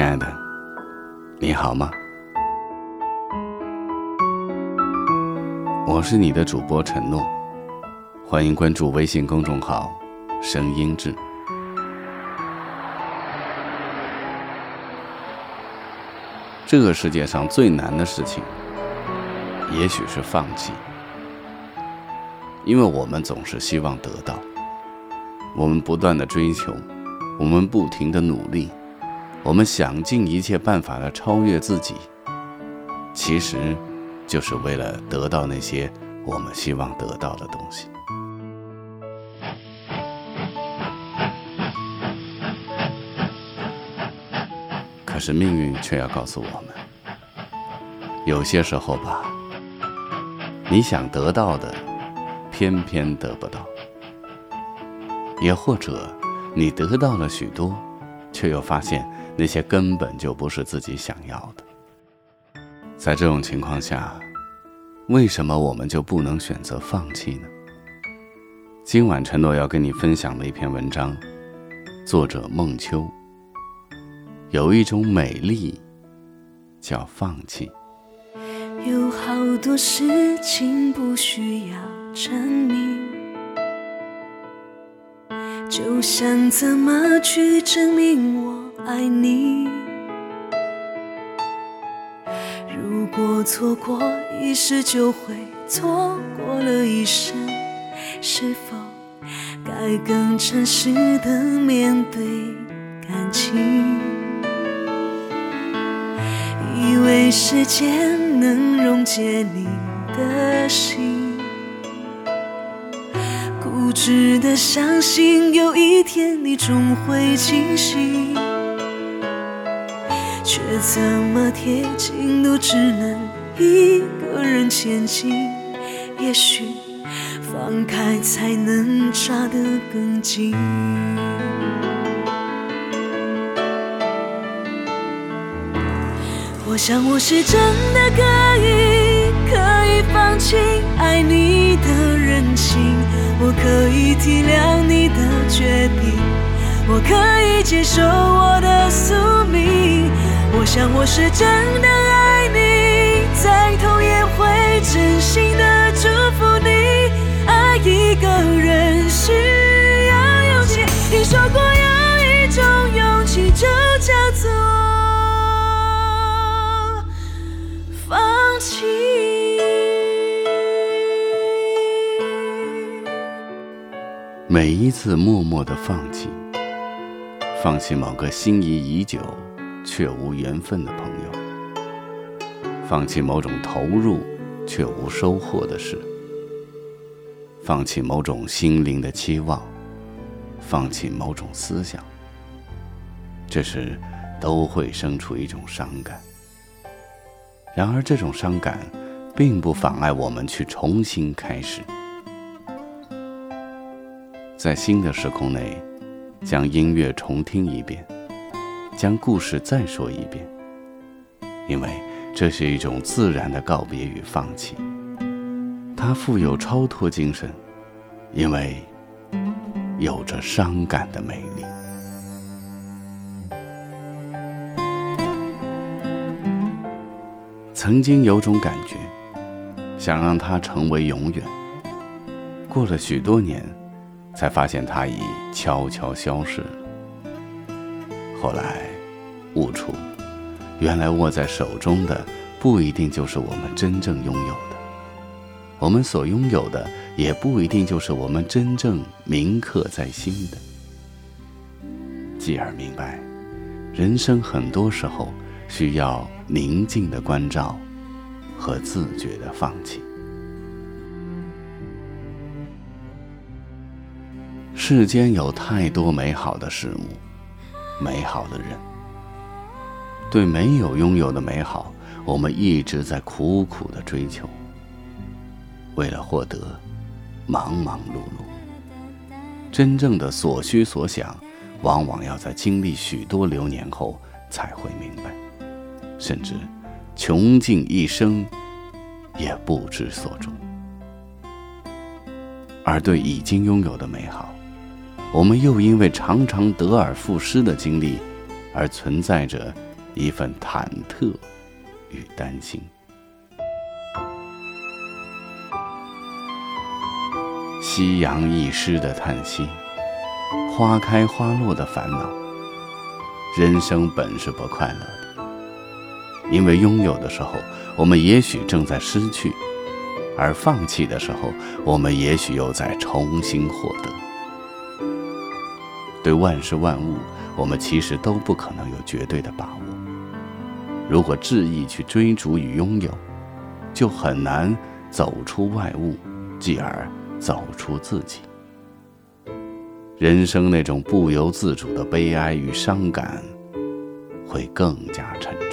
亲爱的，你好吗？我是你的主播陈诺，欢迎关注微信公众号“声音志”。这个世界上最难的事情，也许是放弃，因为我们总是希望得到，我们不断的追求。我们不停的努力，我们想尽一切办法的超越自己，其实，就是为了得到那些我们希望得到的东西。可是命运却要告诉我们，有些时候吧，你想得到的，偏偏得不到，也或者。你得到了许多，却又发现那些根本就不是自己想要的。在这种情况下，为什么我们就不能选择放弃呢？今晚陈诺要跟你分享的一篇文章，作者孟秋。有一种美丽，叫放弃。有好多事情不需要证明。就想怎么去证明我爱你？如果错过一时，就会错过了一生。是否该更诚实的面对感情？以为时间能溶解你的心。固执的相信有一天你终会清醒，却怎么贴近都只能一个人前进。也许放开才能抓得更紧。我想我是真的可以，可以放弃爱你的任性。我可以体谅你的决定，我可以接受我的宿命。我想我是真的爱你，再痛也会真心的祝福你。爱一个人需要勇气，听说过有一种勇气，就叫做放弃。每一次默默的放弃，放弃某个心仪已久却无缘分的朋友，放弃某种投入却无收获的事，放弃某种心灵的期望，放弃某种思想，这时都会生出一种伤感。然而，这种伤感并不妨碍我们去重新开始。在新的时空内，将音乐重听一遍，将故事再说一遍，因为这是一种自然的告别与放弃。它富有超脱精神，因为有着伤感的美丽。曾经有种感觉，想让它成为永远。过了许多年。才发现它已悄悄消失。后来悟出，原来握在手中的不一定就是我们真正拥有的，我们所拥有的也不一定就是我们真正铭刻在心的。继而明白，人生很多时候需要宁静的关照和自觉的放弃。世间有太多美好的事物，美好的人。对没有拥有的美好，我们一直在苦苦的追求。为了获得，忙忙碌碌。真正的所需所想，往往要在经历许多流年后才会明白，甚至穷尽一生也不知所终。而对已经拥有的美好，我们又因为常常得而复失的经历，而存在着。一份忐忑与担心。夕阳易逝的叹息，花开花落的烦恼。人生本是不快乐的，因为拥有的时候，我们也许正在失去；而放弃的时候，我们也许又在重新获得。对万事万物，我们其实都不可能有绝对的把握。如果执意去追逐与拥有，就很难走出外物，继而走出自己。人生那种不由自主的悲哀与伤感，会更加沉重。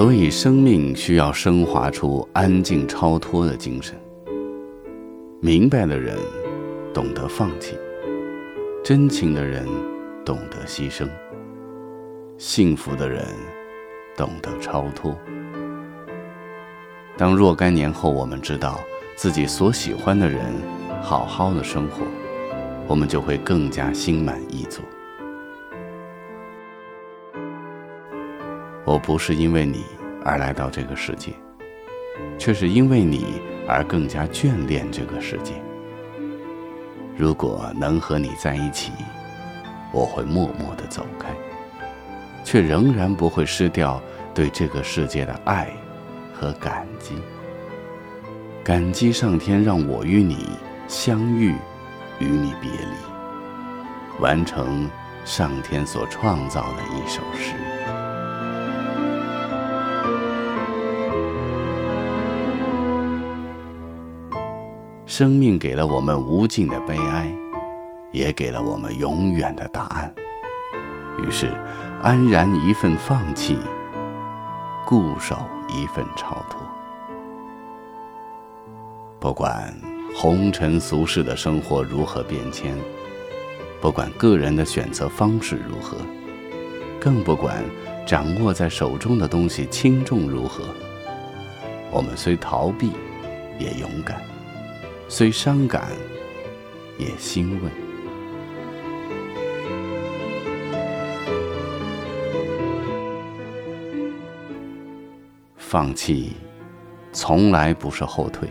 所以，生命需要升华出安静超脱的精神。明白的人，懂得放弃。真情的人懂得牺牲，幸福的人懂得超脱。当若干年后，我们知道自己所喜欢的人好好的生活，我们就会更加心满意足。我不是因为你而来到这个世界，却是因为你而更加眷恋这个世界。如果能和你在一起，我会默默地走开，却仍然不会失掉对这个世界的爱和感激。感激上天让我与你相遇，与你别离，完成上天所创造的一首诗。生命给了我们无尽的悲哀，也给了我们永远的答案。于是，安然一份放弃，固守一份超脱。不管红尘俗世的生活如何变迁，不管个人的选择方式如何，更不管掌握在手中的东西轻重如何，我们虽逃避，也勇敢。虽伤感，也欣慰。放弃，从来不是后退，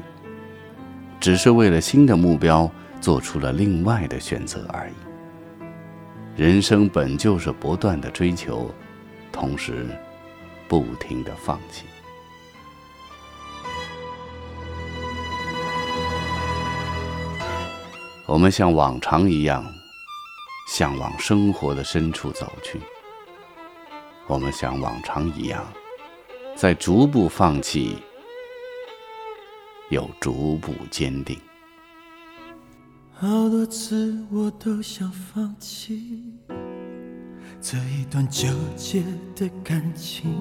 只是为了新的目标做出了另外的选择而已。人生本就是不断的追求，同时不停的放弃。我们像往常一样，向往生活的深处走去。我们像往常一样，在逐步放弃，又逐步坚定。好多次我都想放弃这一段纠结的感情，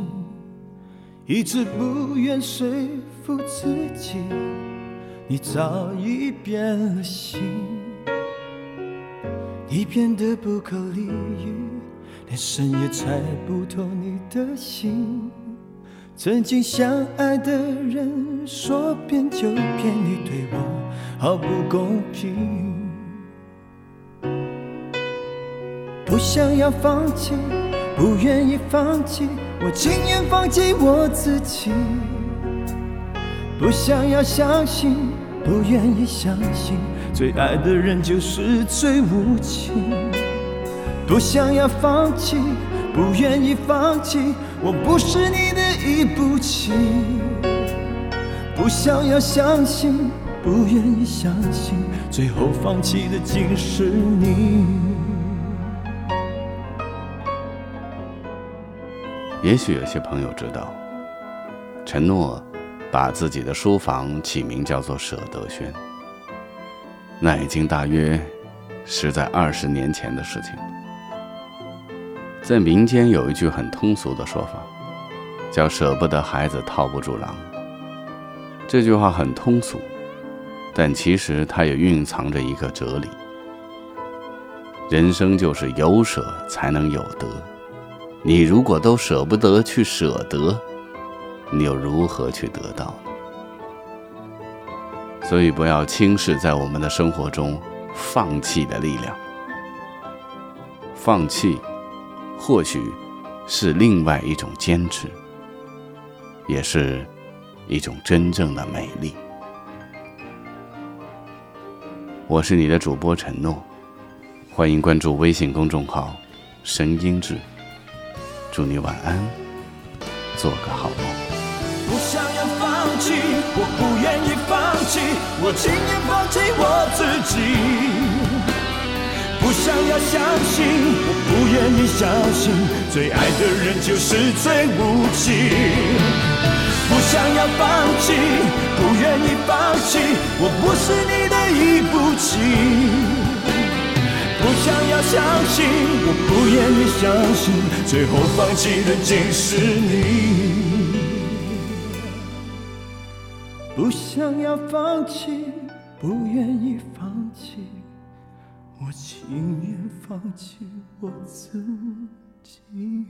一直不愿说服自己，你早已变了心。你变得不可理喻，连神也猜不透你的心。曾经相爱的人，说变就变，你对我好不公平。不想要放弃，不愿意放弃，我情愿放弃我自己。不想要相信，不愿意相信。最爱的人就是最无情，不想要放弃，不愿意放弃，我不是你的一步棋。不想要相信，不愿意相信，最后放弃的竟是你。也许有些朋友知道，承诺把自己的书房起名叫做舍得轩。那已经大约是在二十年前的事情了。在民间有一句很通俗的说法，叫“舍不得孩子套不住狼”。这句话很通俗，但其实它也蕴藏着一个哲理。人生就是有舍才能有得，你如果都舍不得去舍得，你又如何去得到？所以不要轻视在我们的生活中放弃的力量。放弃，或许是另外一种坚持，也是一种真正的美丽。我是你的主播陈诺。欢迎关注微信公众号“神音志”，祝你晚安，做个好梦。不想要放弃，我不愿意放弃，我情愿放弃我自己。不想要相信，我不愿意相信，最爱的人就是最无情。不想要放弃，不愿意放弃，我不是你的一步棋。不想要相信，我不愿意相信，最后放弃的竟是你。不想要放弃，不愿意放弃，我情愿放弃我自己。